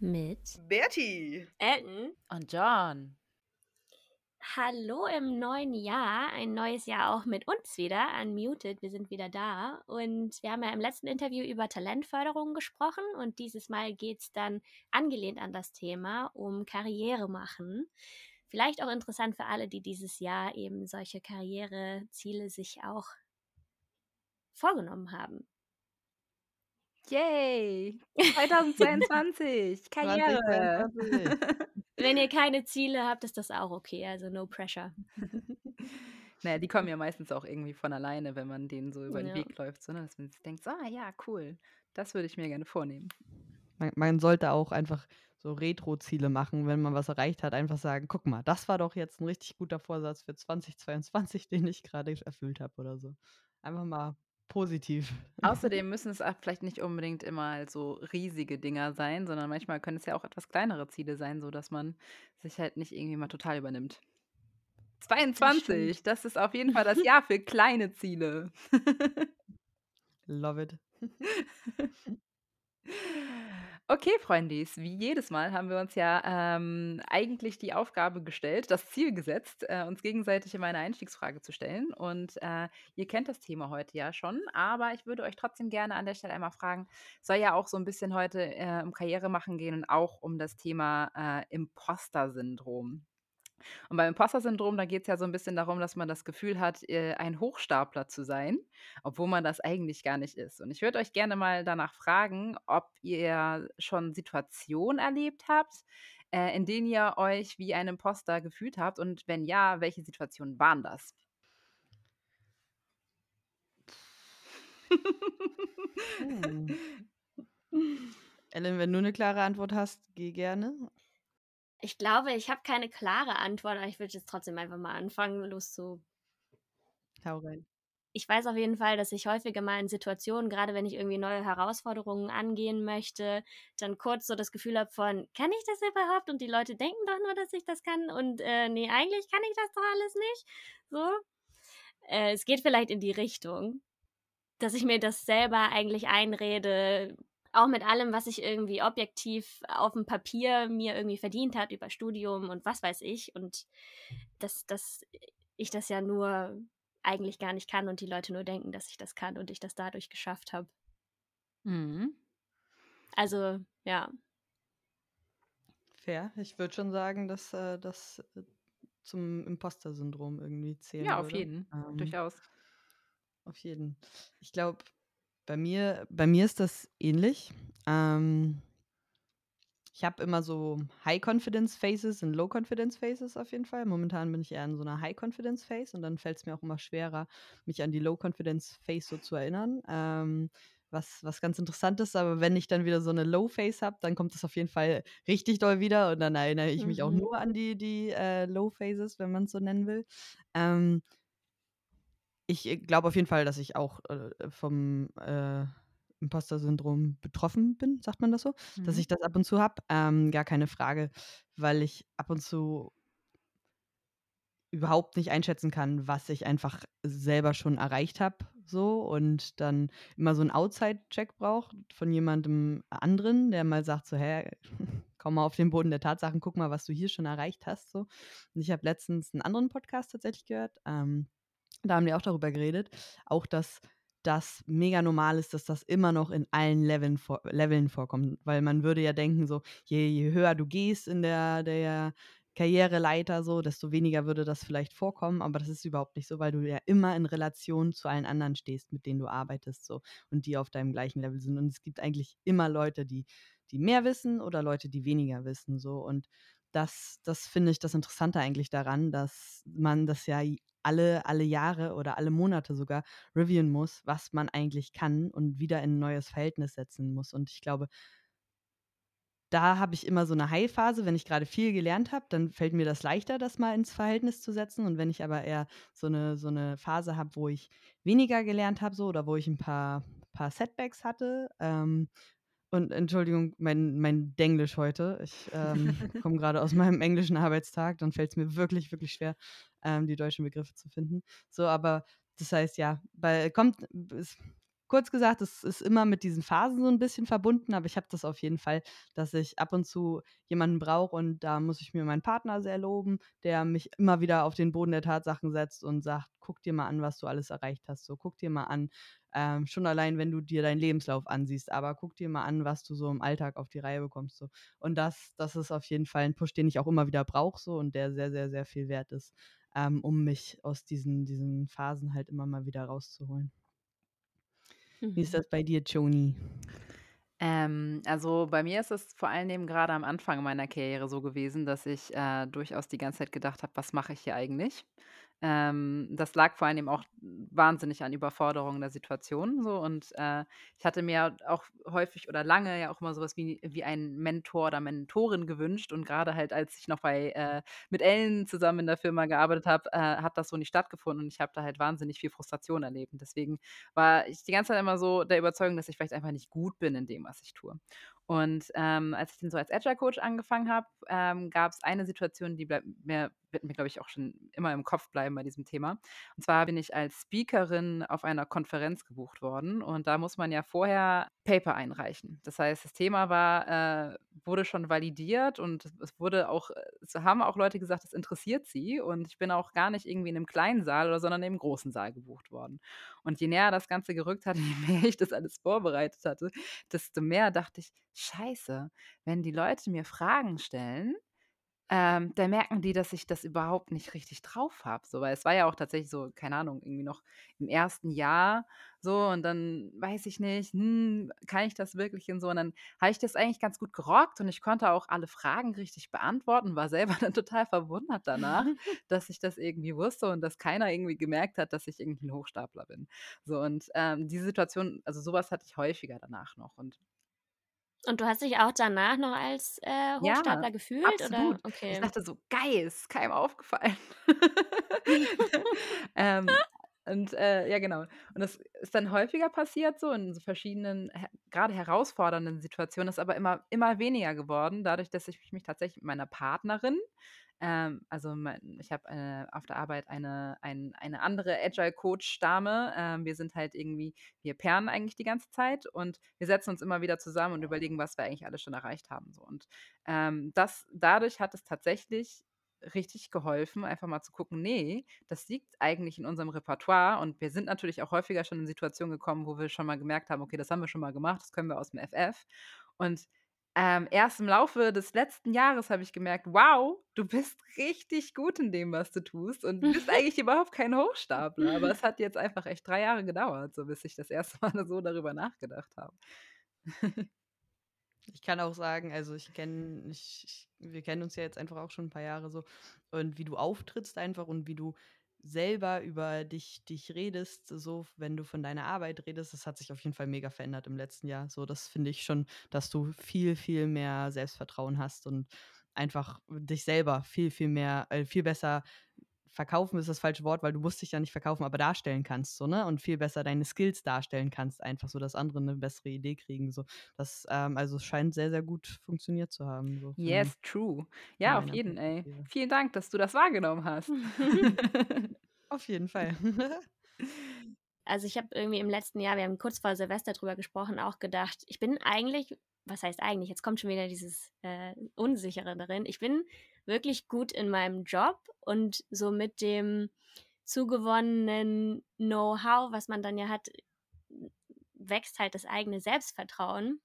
mit Bertie, Elton. Und John. Hallo im neuen Jahr, ein neues Jahr auch mit uns wieder, Unmuted, wir sind wieder da. Und wir haben ja im letzten Interview über Talentförderung gesprochen. Und dieses Mal geht es dann angelehnt an das Thema um Karriere machen. Vielleicht auch interessant für alle, die dieses Jahr eben solche Karriereziele sich auch vorgenommen haben. Yay! 2022! Karriere! 2022. Wenn ihr keine Ziele habt, ist das auch okay, also no pressure. naja, die kommen ja meistens auch irgendwie von alleine, wenn man denen so über den Ja. Weg läuft, so, ne? dass man sich denkt, so, ah ja, cool, das würde ich mir gerne vornehmen. Man, man sollte auch einfach so Retro-Ziele machen, wenn man was erreicht hat. Einfach sagen, guck mal, das war doch jetzt ein richtig guter Vorsatz für 2022, den ich gerade erfüllt habe oder so. Einfach mal positiv. Außerdem müssen es auch vielleicht nicht unbedingt immer so riesige Dinger sein, sondern manchmal können es ja auch etwas kleinere Ziele sein, so dass man sich halt nicht irgendwie mal total übernimmt. 22, das ist auf jeden Fall das Jahr für kleine Ziele. Love it. Okay, Freundis, wie jedes Mal haben wir uns ja ähm, eigentlich die Aufgabe gestellt, das Ziel gesetzt, äh, uns gegenseitig immer eine Einstiegsfrage zu stellen. Und äh, ihr kennt das Thema heute ja schon, aber ich würde euch trotzdem gerne an der Stelle einmal fragen, soll ja auch so ein bisschen heute äh, um Karriere machen gehen und auch um das Thema äh, Imposter-Syndrom. Und beim Imposter-Syndrom, da geht es ja so ein bisschen darum, dass man das Gefühl hat, äh, ein Hochstapler zu sein, obwohl man das eigentlich gar nicht ist. Und ich würde euch gerne mal danach fragen, ob ihr schon Situationen erlebt habt, äh, in denen ihr euch wie ein Imposter gefühlt habt und wenn ja, welche Situationen waren das? Ellen, wenn du eine klare Antwort hast, geh gerne. Ich glaube, ich habe keine klare Antwort, aber ich würde jetzt trotzdem einfach mal anfangen, loszu. Hau rein. Ich weiß auf jeden Fall, dass ich häufiger mal in Situationen, gerade wenn ich irgendwie neue Herausforderungen angehen möchte, dann kurz so das Gefühl habe von, kann ich das überhaupt? Und die Leute denken doch nur, dass ich das kann. Und äh, nee, eigentlich kann ich das doch alles nicht. So. Äh, es geht vielleicht in die Richtung, dass ich mir das selber eigentlich einrede, auch mit allem, was ich irgendwie objektiv auf dem Papier mir irgendwie verdient hat über Studium und was weiß ich. Und dass, dass ich das ja nur eigentlich gar nicht kann und die Leute nur denken, dass ich das kann und ich das dadurch geschafft habe. Mhm. Also, ja. Fair. Ich würde schon sagen, dass äh, das äh, zum Imposter-Syndrom irgendwie zählen Ja, auf würde. jeden, Ähm, durchaus. Auf jeden. Ich glaube, bei mir, bei mir ist das ähnlich. Ähm, ich habe immer so High-Confidence-Phases und Low-Confidence-Phases auf jeden Fall. Momentan bin ich eher in so einer High-Confidence-Phase und dann fällt es mir auch immer schwerer, mich an die Low-Confidence-Phase so zu erinnern. Ähm, was, was ganz interessant ist, aber wenn ich dann wieder so eine Low-Phase habe, dann kommt es auf jeden Fall richtig doll wieder und dann erinnere ich mich auch Mhm. nur an die, die äh, Low-Phases, wenn man es so nennen will. Ähm, ich äh, glaube auf jeden Fall, dass ich auch äh, vom äh, Imposter-Syndrom betroffen bin, sagt man das so? Dass Mhm. ich das ab und zu habe. Ähm, gar keine Frage, weil ich ab und zu überhaupt nicht einschätzen kann, was ich einfach selber schon erreicht habe, so und dann immer so einen Outside-Check braucht von jemandem anderen, der mal sagt so, hä, komm mal auf den Boden der Tatsachen, guck mal, was du hier schon erreicht hast, so. Und ich habe letztens einen anderen Podcast tatsächlich gehört, ähm, da haben die auch darüber geredet, auch dass das mega normal ist, dass das immer noch in allen Leveln, vor, Leveln vorkommt, weil man würde ja denken so, je, je höher du gehst in der, der Karriereleiter so, desto weniger würde das vielleicht vorkommen, aber das ist überhaupt nicht so, weil du ja immer in Relation zu allen anderen stehst, mit denen du arbeitest so und die auf deinem gleichen Level sind. Und es gibt eigentlich immer Leute, die die mehr wissen oder Leute, die weniger wissen so. Und das das finde ich das Interessante eigentlich daran, dass man das ja alle alle Jahre oder alle Monate sogar reviewen muss, was man eigentlich kann und wieder in 'n neues Verhältnis setzen muss und ich glaube da habe ich immer so eine High-Phase, wenn ich gerade viel gelernt habe, dann fällt mir das leichter, das mal ins Verhältnis zu setzen. Und wenn ich aber eher so eine so 'ne Phase habe, wo ich weniger gelernt habe so oder wo ich ein paar paar Setbacks hatte, ähm und Entschuldigung, mein mein Denglisch heute. Ich, ähm, komme gerade aus meinem englischen Arbeitstag, dann fällt es mir wirklich, wirklich schwer, ähm, die deutschen Begriffe zu finden. So, aber das heißt, ja, bei kommt es kurz gesagt, es ist immer mit diesen Phasen so ein bisschen verbunden, aber ich habe das auf jeden Fall, dass ich ab und zu jemanden brauche und da muss ich mir meinen Partner sehr loben, der mich immer wieder auf den Boden der Tatsachen setzt und sagt: „Guck dir mal an, was du alles erreicht hast, so. Guck dir mal an, ähm, schon allein, wenn du dir deinen Lebenslauf ansiehst, aber guck dir mal an, was du so im Alltag auf die Reihe bekommst, so.“ Und das das ist auf jeden Fall ein Push, den ich auch immer wieder brauche so und der sehr, sehr, sehr viel wert ist, ähm, um mich aus diesen diesen Phasen halt immer mal wieder rauszuholen. Wie ist Mhm. das bei dir, Joni? Ähm, also bei mir ist es vor allen Dingen gerade am Anfang meiner Karriere so gewesen, dass ich, äh, durchaus die ganze Zeit gedacht habe: „Was mache ich hier eigentlich?“ Ähm, das lag vor allem auch wahnsinnig an Überforderung der Situation so. Und, äh, ich hatte mir auch häufig oder lange ja auch immer so was wie wie einen Mentor oder Mentorin gewünscht. Und gerade halt, als ich noch bei äh, mit Ellen zusammen in der Firma gearbeitet habe, äh, hat das so nicht stattgefunden. Und ich habe da halt wahnsinnig viel Frustration erlebt. Deswegen war ich die ganze Zeit immer so der Überzeugung, dass ich vielleicht einfach nicht gut bin in dem, was ich tue. Und, ähm, als ich dann so als Agile Coach angefangen habe, ähm, gab es eine Situation, die bleibt mir wird mir, glaube ich, auch schon immer im Kopf bleiben bei diesem Thema. Und zwar bin ich als Speakerin auf einer Konferenz gebucht worden und da muss man ja vorher Paper einreichen. Das heißt, das Thema war äh, wurde schon validiert und es wurde auch es haben auch Leute gesagt, es interessiert sie und ich bin auch gar nicht irgendwie in einem kleinen Saal oder sondern im großen Saal gebucht worden. Und je näher das Ganze gerückt hat, je mehr ich das alles vorbereitet hatte, desto mehr dachte ich: „Scheiße, wenn die Leute mir Fragen stellen, ähm, dann merken die, dass ich das überhaupt nicht richtig drauf habe, so, weil es war ja auch tatsächlich so, keine Ahnung, irgendwie noch im ersten Jahr so und dann weiß ich nicht, hm, kann ich das wirklich und so und dann habe ich das eigentlich ganz gut gerockt und ich konnte auch alle Fragen richtig beantworten, war selber dann total verwundert danach, dass ich das irgendwie wusste und dass keiner irgendwie gemerkt hat, dass ich irgendwie 'n Hochstapler bin. So und, ähm, diese Situation also, so was hatte ich häufiger danach noch und Und du hast dich auch danach noch als, äh, Ja, Hochstapler gefühlt oder absolut. Ich okay. dachte so: „Geil, ist keinem aufgefallen.“ Ähm, und, äh, ja, genau. Und das ist dann häufiger passiert so in so verschiedenen he grade herausfordernden Situationen, ist aber immer immer weniger geworden, dadurch, dass ich mich tatsächlich mit meiner Partnerin ähm, also mein ich habe, äh, auf der Arbeit eine ein eine andere Agile-Coach-Dame. Ähm, wir sind halt irgendwie wir pairen eigentlich die ganze Zeit und wir setzen uns immer wieder zusammen und überlegen, was wir eigentlich alles schon erreicht haben so. Und, ähm, das dadurch hat es tatsächlich richtig geholfen, einfach mal zu gucken: „Ne, das liegt eigentlich in unserem Repertoire.“ Und wir sind natürlich auch häufiger schon in Situationen gekommen, wo wir schon mal gemerkt haben: „Okay, das haben wir schon mal gemacht, das können wir aus'm FF.“ Und, ähm, erst im Laufe des letzten Jahres habe ich gemerkt: „Wow, du bist richtig gut in dem, was du tust und du bist eigentlich überhaupt kein Hochstapler.“ Aber es hat jetzt einfach echt 3 Jahre gedauert, so bis ich das erste Mal so darüber nachgedacht habe. Ich kann auch sagen, also ich kenne wir kennen uns ja jetzt einfach auch schon ein paar Jahre so und wie du auftrittst einfach und wie du selber über dich dich redest, so wenn du von deiner Arbeit redest, das hat sich auf jeden Fall mega verändert im letzten Jahr. So, das finde ich schon, dass du viel, viel mehr Selbstvertrauen hast und einfach dich selber viel, viel mehr äh, viel besser verkaufen ist das falsche Wort, weil du musst dich ja nicht verkaufen, aber darstellen kannst so, ne? Und viel besser deine Skills darstellen kannst, einfach so, dass andere 'ne bessere Idee kriegen so. Das, ähm also, es scheint sehr, sehr gut funktioniert zu haben, so Yes, true. Ja, auf jeden, ey. Vielen Dank, dass du das wahrgenommen hast. Auf jeden Fall. Also, ich habe irgendwie im letzten Jahr wir haben kurz vor Silvester drüber gesprochen, auch gedacht, ich bin eigentlich was heißt eigentlich, jetzt kommt schon wieder dieses, äh, Unsichere darin. Ich bin wirklich gut in meinem Job und so mit dem zugewonnenen Know-how, was man dann ja hat, wächst halt das eigene Selbstvertrauen.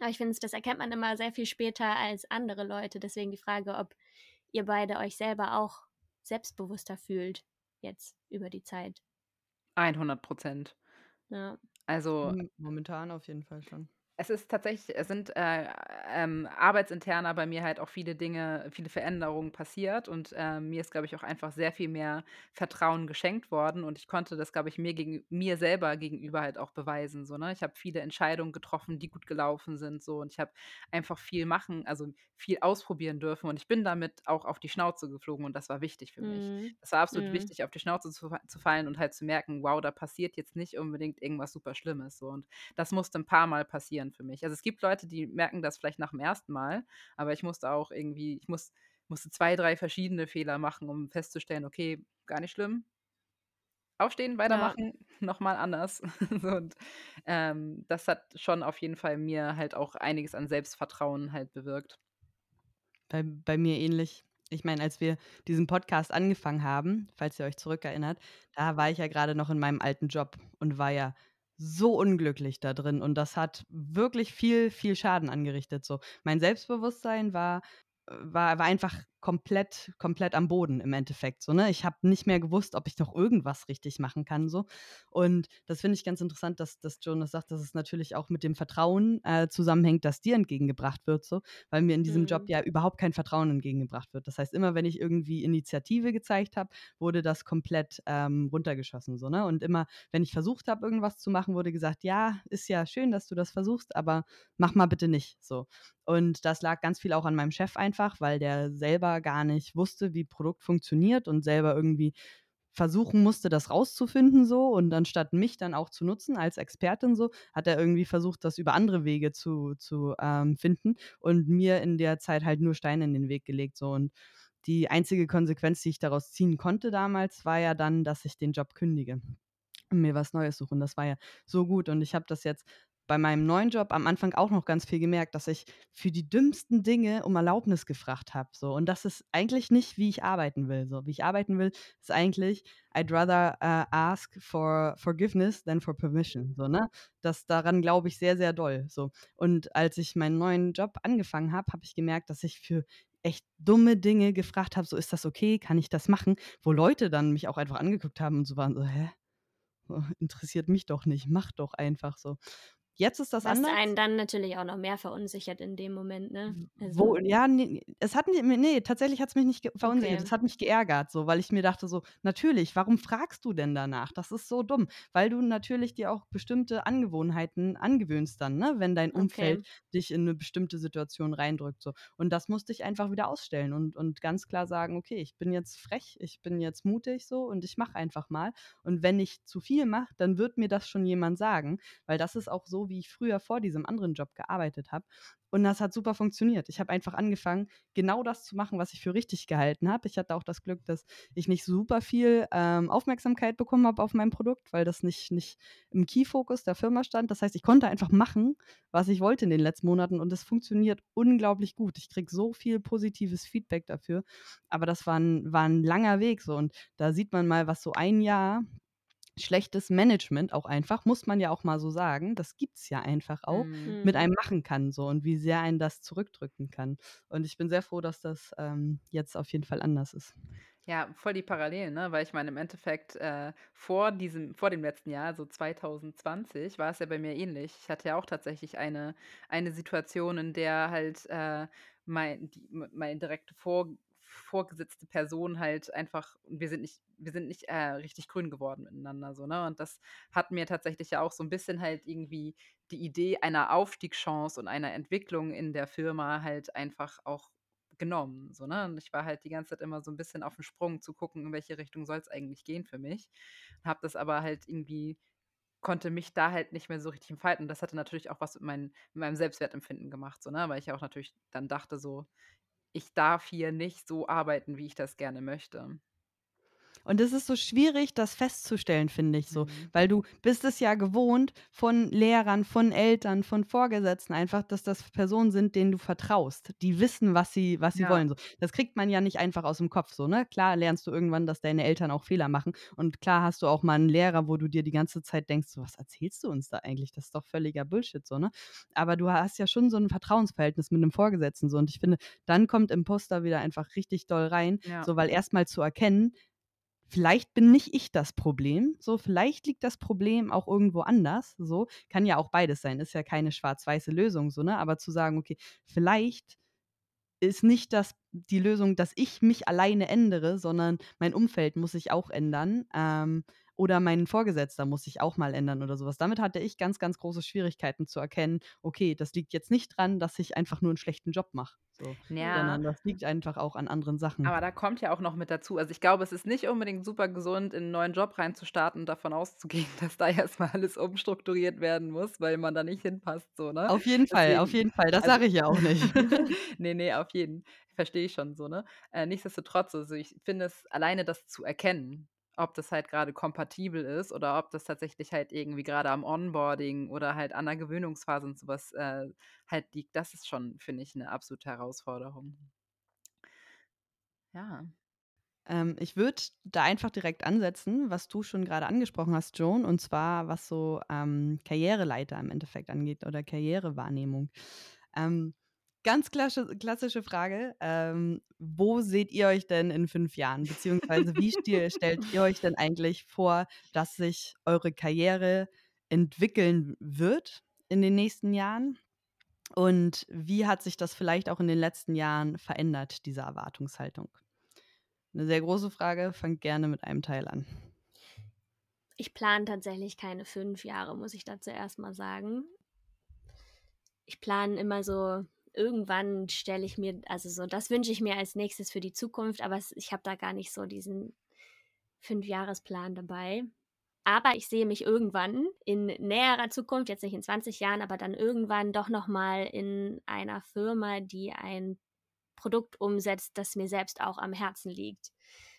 Aber ich finde, das erkennt man immer sehr viel später als andere Leute. Deswegen die Frage, ob ihr beide euch selber auch selbstbewusster fühlt jetzt über die Zeit. 100% Ja. Also momentan auf jeden Fall schon. Es ist tatsächlich es sind, äh, ähm, arbeitsinterner bei mir halt auch viele Dinge viele Veränderungen passiert und, ähm, mir ist, glaube ich, auch einfach sehr viel mehr Vertrauen geschenkt worden und ich konnte das, glaube ich, mir gegen mir selber gegenüber halt auch beweisen, so, ne? Ich habe viele Entscheidungen getroffen, die gut gelaufen sind, so und ich habe einfach viel machen also, viel ausprobieren dürfen und ich bin damit auch auf die Schnauze geflogen und das war wichtig für mich. Mhm. Es war absolut Mhm. wichtig, auf die Schnauze zu zu fallen und halt zu merken: „Wow, da passiert jetzt nicht unbedingt irgendwas super Schlimmes“, so und das musste ein paar Mal passieren für mich. Also, es gibt Leute, die merken das vielleicht nach dem ersten Mal, aber ich musste auch irgendwie ich muss musste 2, 3 verschiedene Fehler machen, um festzustellen: „Okay, gar nicht schlimm. aufstehen, Ja. weitermachen, noch mal anders. Und, ähm, das hat schon auf jeden Fall mir halt auch einiges an Selbstvertrauen halt bewirkt. Bei bei mir ähnlich. Ich meine, als wir diesen Podcast angefangen haben, falls ihr euch zurückerinnert, da war ich ja grade noch in meinem alten Job und war ja so unglücklich da drin und das hat wirklich viel, viel Schaden angerichtet so. Mein Selbstbewusstsein war äh, war war einfach komplett komplett am Boden im Endeffekt so, ne? Ich habe nicht mehr gewusst, ob ich noch irgendwas richtig machen kann so. Und das finde ich ganz interessant, dass dass Jonas sagt, dass es natürlich auch mit dem Vertrauen, äh, zusammenhängt, das dir entgegengebracht wird so, weil mir in diesem Job Mhm. ja überhaupt kein Vertrauen entgegengebracht wird. Das heißt, immer wenn ich irgendwie Initiative gezeigt habe, wurde das komplett, ähm, runtergeschossen so, ne? Und immer, wenn ich versucht habe, irgendwas zu machen, wurde gesagt: „Ja, ist ja schön, dass du das versuchst, aber mach mal bitte nicht“, so. Und das lag ganz viel auch an meinem Chef einfach, weil der selber gar nicht wusste, wie Produkt funktioniert und selber irgendwie versuchen musste, das rauszufinden so. Und anstatt mich dann auch zu nutzen als Expertin so, hat er irgendwie versucht, das über andere Wege zu zu, ähm, finden und mir in der Zeit halt nur Steine in den Weg gelegt so. Und die einzige Konsequenz, die ich daraus ziehen konnte damals, war ja dann, dass ich den Job kündige und mir was Neues suche. Und das war ja so gut. Und ich habe das jetzt bei meinem neuen Job am Anfang auch noch ganz viel gemerkt, dass ich für die dümmsten Dinge um Erlaubnis gefragt habe so. Und das ist eigentlich nicht, wie ich arbeiten will so. Wie ich arbeiten will, ist eigentlich I'd rather, äh, ask for forgiveness than for permission so, ne? Das daran glaube ich sehr, sehr doll so. Und als ich meinen neuen Job angefangen habe, habe ich gemerkt, dass ich für echt dumme Dinge gefragt habe, so: „Ist das okay? Kann ich das machen?“ Wo Leute dann mich auch einfach angeguckt haben und so waren so: „Hä? So, interessiert mich doch nicht, mach doch einfach so.“ Jetzt ist das Was anders. einen dann natürlich auch noch mehr verunsichert in dem Moment, ne? Wo Also ja, ne, es hat mi ne, tatsächlich hat's mich nicht verunsichert. Okay. Es hat mich geärgert so, weil ich mir dachte so: „Natürlich, warum fragst du denn danach? Das ist so dumm.“ Weil du natürlich dir auch bestimmte Angewohnheiten angewöhnst dann, ne, wenn dein Umfeld Okay. dich in 'ne bestimmte Situation reindrückt so. Und das musste ich einfach wieder ausstellen und und ganz klar sagen: „Okay, ich bin jetzt frech, ich bin jetzt mutig so und ich mache einfach mal. Und wenn ich zu viel mache, dann wird mir das schon jemand sagen.“ Weil das ist auch so, wie ich früher vor diesem anderen Job gearbeitet habe. Und das hat super funktioniert. Ich habe einfach angefangen, genau das zu machen, was ich für richtig gehalten habe. Ich hatte auch das Glück, dass ich nicht super viel, ähm, Aufmerksamkeit bekommen habe auf mein Produkt, weil das nicht nicht im Key-Fokus der Firma stand. Das heißt, ich konnte einfach machen, was ich wollte in den letzten Monaten und es funktioniert unglaublich gut. Ich kriege so viel positives Feedback dafür. Aber das war 'n war 'n langer Weg so und da sieht man mal, was so ein Jahr schlechtes Management auch einfach, muss man ja auch mal so sagen, das gibt's ja einfach auch, Mhm. mit Mhm. einem machen kann so und wie sehr einen das zurückdrücken kann. Und ich bin sehr froh, dass das, ähm, jetzt auf jeden Fall anders ist. Ja, voll die Parallelen, ne? Weil ich meine, im Endeffekt, äh, vor diesem vor dem letzten Jahr, so 2020, war es ja bei mir ähnlich. Ich hatte ja auch tatsächlich eine eine Situation, in der halt, äh, mein die meine direkte vor vorgesetzte Person halt einfach wir sind nicht wir sind nicht, äh, richtig grün geworden miteinander so, ne? Und das hat mir tatsächlich ja auch so 'n bisschen halt irgendwie die Idee einer Aufstiegschance und einer Entwicklung in der Firma halt einfach auch genommen, so, ne? Und ich war halt die ganze Zeit immer so 'n bisschen aufm Sprung zu gucken, in welche Richtung soll's eigentlich gehen für mich. Habe das aber halt irgendwie konnte mich da halt nicht mehr so richtig entfalten. Das hatte natürlich auch was mit meinen mit meinem Selbstwertempfinden gemacht so, ne? Weil ich ja auch natürlich dann dachte so: „Ich darf hier nicht so arbeiten, wie ich das gerne möchte.“ Und es ist so schwierig, das festzustellen, finde ich so, Mhm. weil du bist es ja gewohnt von Lehrern, von Eltern, von Vorgesetzten einfach, dass das Personen sind, denen du vertraust. Die wissen, was sie was sie Ja. wollen so. Das kriegt man ja nicht einfach aus'm Kopf so, ne? Klar lernst du irgendwann, dass deine Eltern auch Fehler machen und klar hast du auch mal 'n Lehrer, wo du dir die ganze Zeit denkst: „So, was erzählst du uns da eigentlich? Das ist doch völliger Bullshit“, so, ne? Aber du hast ja schon so 'n Vertrauensverhältnis mit 'nem Vorgesetzten so und ich finde, dann kommt Imposter wieder einfach richtig doll rein, Ja. so, weil erst mal zu erkennen, vielleicht bin nicht ich das Problem, so, vielleicht liegt das Problem auch irgendwo anders, so. Kann ja auch beides sein, ist ja keine schwarz-weiße Lösung so, ne? Aber zu sagen: „Okay, vielleicht ist nicht das die Lösung, dass ich mich alleine ändere, sondern mein Umfeld muss sich auch ändern, ähm, oder mein Vorgesetzter muss sich auch mal ändern“ oder so was. Damit hatte ich ganz, ganz große Schwierigkeiten zu erkennen: „Okay, das liegt jetzt nicht dran, dass ich einfach nur 'n schlechten Job mache“, so, Ja. sondern das liegt einfach auch an anderen Sachen. Aber da kommt ja auch noch mit dazu also, ich glaube, es ist nicht unbedingt super gesund, in 'n neuen Job reinzustarten und davon auszugehen, dass da erst mal alles umstrukturiert werden muss, weil man da nicht hinpasst so, ne? Auf jeden Fall, auf Deswegen jeden Fall. Das also sage ich ja auch nicht. ne, ne, auf jeden. Verstehe ich schon so, ne? Äh, nichtsdestotrotz, also, ich finde es alleine das zu erkennen ob das halt gerade kompatibel ist oder ob das tatsächlich halt irgendwie gerade am Onboarding oder halt an der Gewöhnungsphase und sowas äh, halt liegt. Das ist schon, finde ich, eine absolute Herausforderung. Ja. Ähm, ich würde da einfach direkt ansetzen, was du schon gerade angesprochen hast, Joan, und zwar was so ähm, Karriereleiter im Endeffekt angeht oder Karrierewahrnehmung. Ähm, ganz klassische, klassische Frage. Ähm, wo seht ihr euch denn in fünf Jahren? Beziehungsweise wie stellt ihr euch denn eigentlich vor, dass sich eure Karriere entwickeln wird in den nächsten Jahren? Und wie hat sich das vielleicht auch in den letzten Jahren verändert, diese Erwartungshaltung? Eine sehr große Frage. Fangt gerne mit einem Teil an. Ich plane tatsächlich keine fünf Jahre, muss ich dazu erstmal sagen. Ich plane immer so, irgendwann stelle ich mir, also so, das wünsche ich mir als nächstes für die Zukunft, aber ich habe da gar nicht so diesen Fünfjahresplan dabei. Aber ich sehe mich irgendwann in näherer Zukunft, jetzt nicht in 20 Jahren, aber dann irgendwann doch nochmal in einer Firma, die ein Produkt umsetzt, das mir selbst auch am Herzen liegt.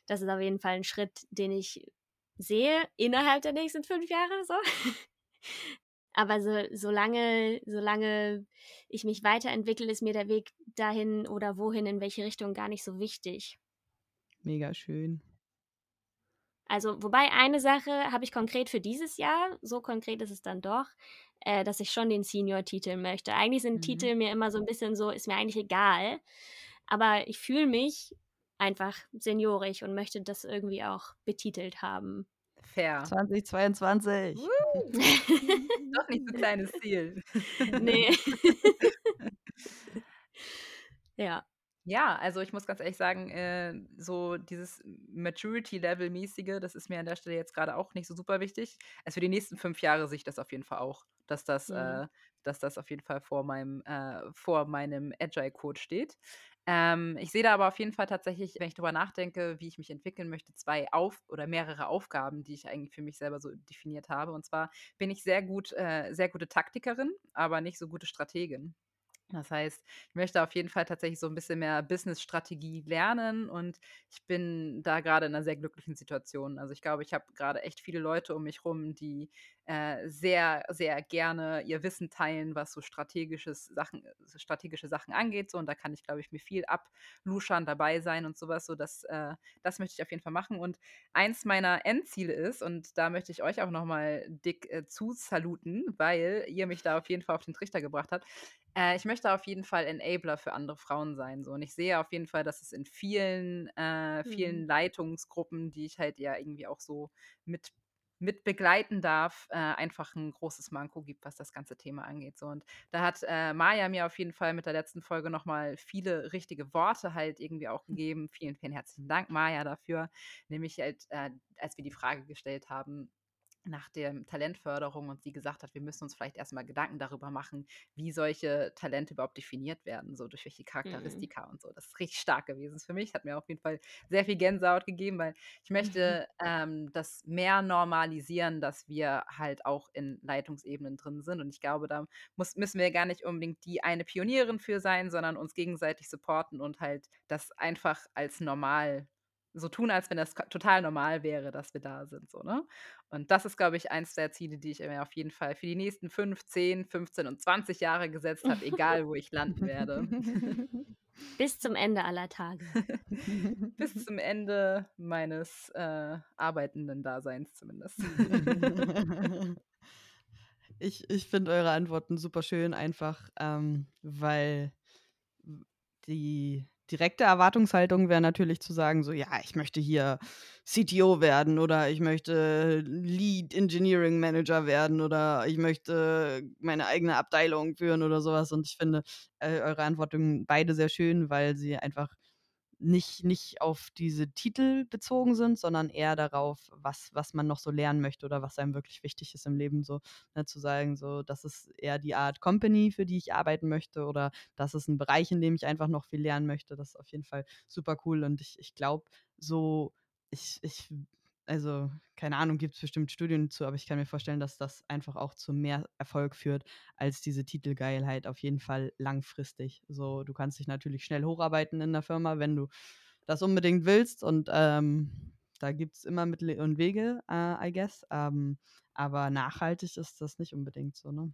Das ist auf jeden Fall ein Schritt, den ich sehe innerhalb der nächsten fünf Jahre. So. Aber so, solange, solange ich mich weiterentwickle, ist mir der Weg dahin oder wohin, in welche Richtung gar nicht so wichtig. Mega schön. Also, wobei eine Sache habe ich konkret für dieses Jahr, so konkret ist es dann doch, äh, dass ich schon den Senior-Titel möchte. Eigentlich sind mhm. Titel mir immer so ein bisschen so, ist mir eigentlich egal. Aber ich fühle mich einfach seniorisch und möchte das irgendwie auch betitelt haben. Fair. 2022. Doch nicht so kleines Ziel. nee. ja. Ja, also ich muss ganz ehrlich sagen, äh, so dieses Maturity-Level-mäßige, das ist mir an der Stelle jetzt gerade auch nicht so super wichtig. Also für die nächsten fünf Jahre sehe ich das auf jeden Fall auch, dass das, mhm. äh, dass das auf jeden Fall vor meinem, äh, vor meinem Agile-Code steht. Ähm, ich sehe da aber auf jeden Fall tatsächlich, wenn ich darüber nachdenke, wie ich mich entwickeln möchte, zwei auf oder mehrere Aufgaben, die ich eigentlich für mich selber so definiert habe. Und zwar bin ich sehr gut, äh, sehr gute Taktikerin, aber nicht so gute Strategin. Das heißt, ich möchte auf jeden Fall tatsächlich so ein bisschen mehr Business-Strategie lernen und ich bin da gerade in einer sehr glücklichen Situation. Also ich glaube, ich habe gerade echt viele Leute um mich rum, die äh, sehr, sehr gerne ihr Wissen teilen, was so strategisches Sachen, strategische Sachen angeht. So, und da kann ich, glaube ich, mir viel abluschern, dabei sein und sowas. So, das, äh, das möchte ich auf jeden Fall machen. Und eins meiner Endziele ist, und da möchte ich euch auch nochmal dick äh, zusaluten, weil ihr mich da auf jeden Fall auf den Trichter gebracht habt. Äh, ich möchte auf jeden Fall Enabler für andere Frauen sein. So. Und ich sehe auf jeden Fall, dass es in vielen, äh, vielen mhm. Leitungsgruppen, die ich halt ja irgendwie auch so mit mit begleiten darf, äh, einfach ein großes Manko gibt, was das ganze Thema angeht. So. Und da hat äh, Maja mir auf jeden Fall mit der letzten Folge nochmal viele richtige Worte halt irgendwie auch hm. gegeben. Vielen, vielen herzlichen Dank, Maja, dafür. Nämlich halt, äh, als wir die Frage gestellt haben, nach der Talentförderung und sie gesagt hat, wir müssen uns vielleicht erstmal Gedanken darüber machen, wie solche Talente überhaupt definiert werden, so durch welche mhm. Charakteristika mhm. und so. Das ist richtig stark gewesen für mich. Hat mir auf jeden Fall sehr viel Gänsehaut gegeben, weil ich möchte ähm, das mehr normalisieren, dass wir halt auch in Leitungsebenen drin sind. Und ich glaube, da muss, müssen wir gar nicht unbedingt die eine Pionierin für sein, sondern uns gegenseitig supporten und halt das einfach als normal so tun, als wenn das total normal wäre, dass wir da sind. So, ne? Und das ist, glaube ich, eins der Ziele, die ich mir auf jeden Fall für die nächsten 5, 10, 15 und 20 Jahre gesetzt habe, egal wo ich landen werde. Bis zum Ende aller Tage. Bis zum Ende meines äh, arbeitenden Daseins zumindest. ich ich finde eure Antworten super schön, einfach ähm, weil die direkte Erwartungshaltung wäre natürlich zu sagen, so, ja, ich möchte hier CTO werden oder ich möchte Lead Engineering Manager werden oder ich möchte meine eigene Abteilung führen oder sowas. Und ich finde äh, eure Antworten beide sehr schön, weil sie einfach nicht, nicht auf diese Titel bezogen sind, sondern eher darauf, was, was man noch so lernen möchte oder was einem wirklich wichtig ist im Leben. So ne, zu sagen, so, das ist eher die Art Company, für die ich arbeiten möchte, oder das ist ein Bereich, in dem ich einfach noch viel lernen möchte. Das ist auf jeden Fall super cool. Und ich, ich glaube, so, ich, ich also keine Ahnung, gibt es bestimmt Studien zu, aber ich kann mir vorstellen, dass das einfach auch zu mehr Erfolg führt als diese Titelgeilheit auf jeden Fall langfristig. So, du kannst dich natürlich schnell hocharbeiten in der Firma, wenn du das unbedingt willst und ähm, Da gibt es immer Mittel und Wege, äh, I guess. Ähm, aber nachhaltig ist das nicht unbedingt so, ne?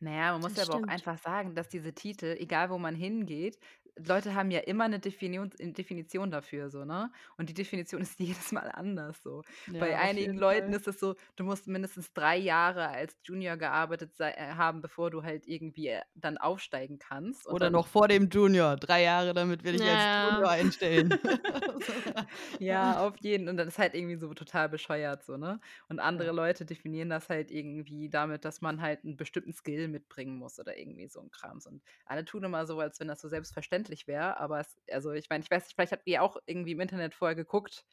Naja, man muss ja aber auch einfach sagen, dass diese Titel, egal wo man hingeht, Leute haben ja immer eine Definions äh, Definition dafür so, ne? Und die Definition ist jedes Mal anders so. Bei Ja, auf einigen Leuten Fall. ist es so, du musst mindestens 3 Jahre als Junior gearbeitet sei äh, haben, bevor du halt irgendwie, äh, dann aufsteigen kannst Oder noch vor dem Junior. 3 Jahre, damit wir dich als Ja. Junior einstellen. Ja, auf jeden und dann ist halt irgendwie so total bescheuert so, ne? Und andere Ja. Leute definieren das halt irgendwie damit, dass man halt 'n bestimmten Skill mitbringen muss oder irgendwie so 'n Krams. Und alle tun immer so, als wenn das so selbstverständlich wäre, aber es also, ich meine, ich weiß nicht, vielleicht habt ihr auch irgendwie im Internet vorher geguckt,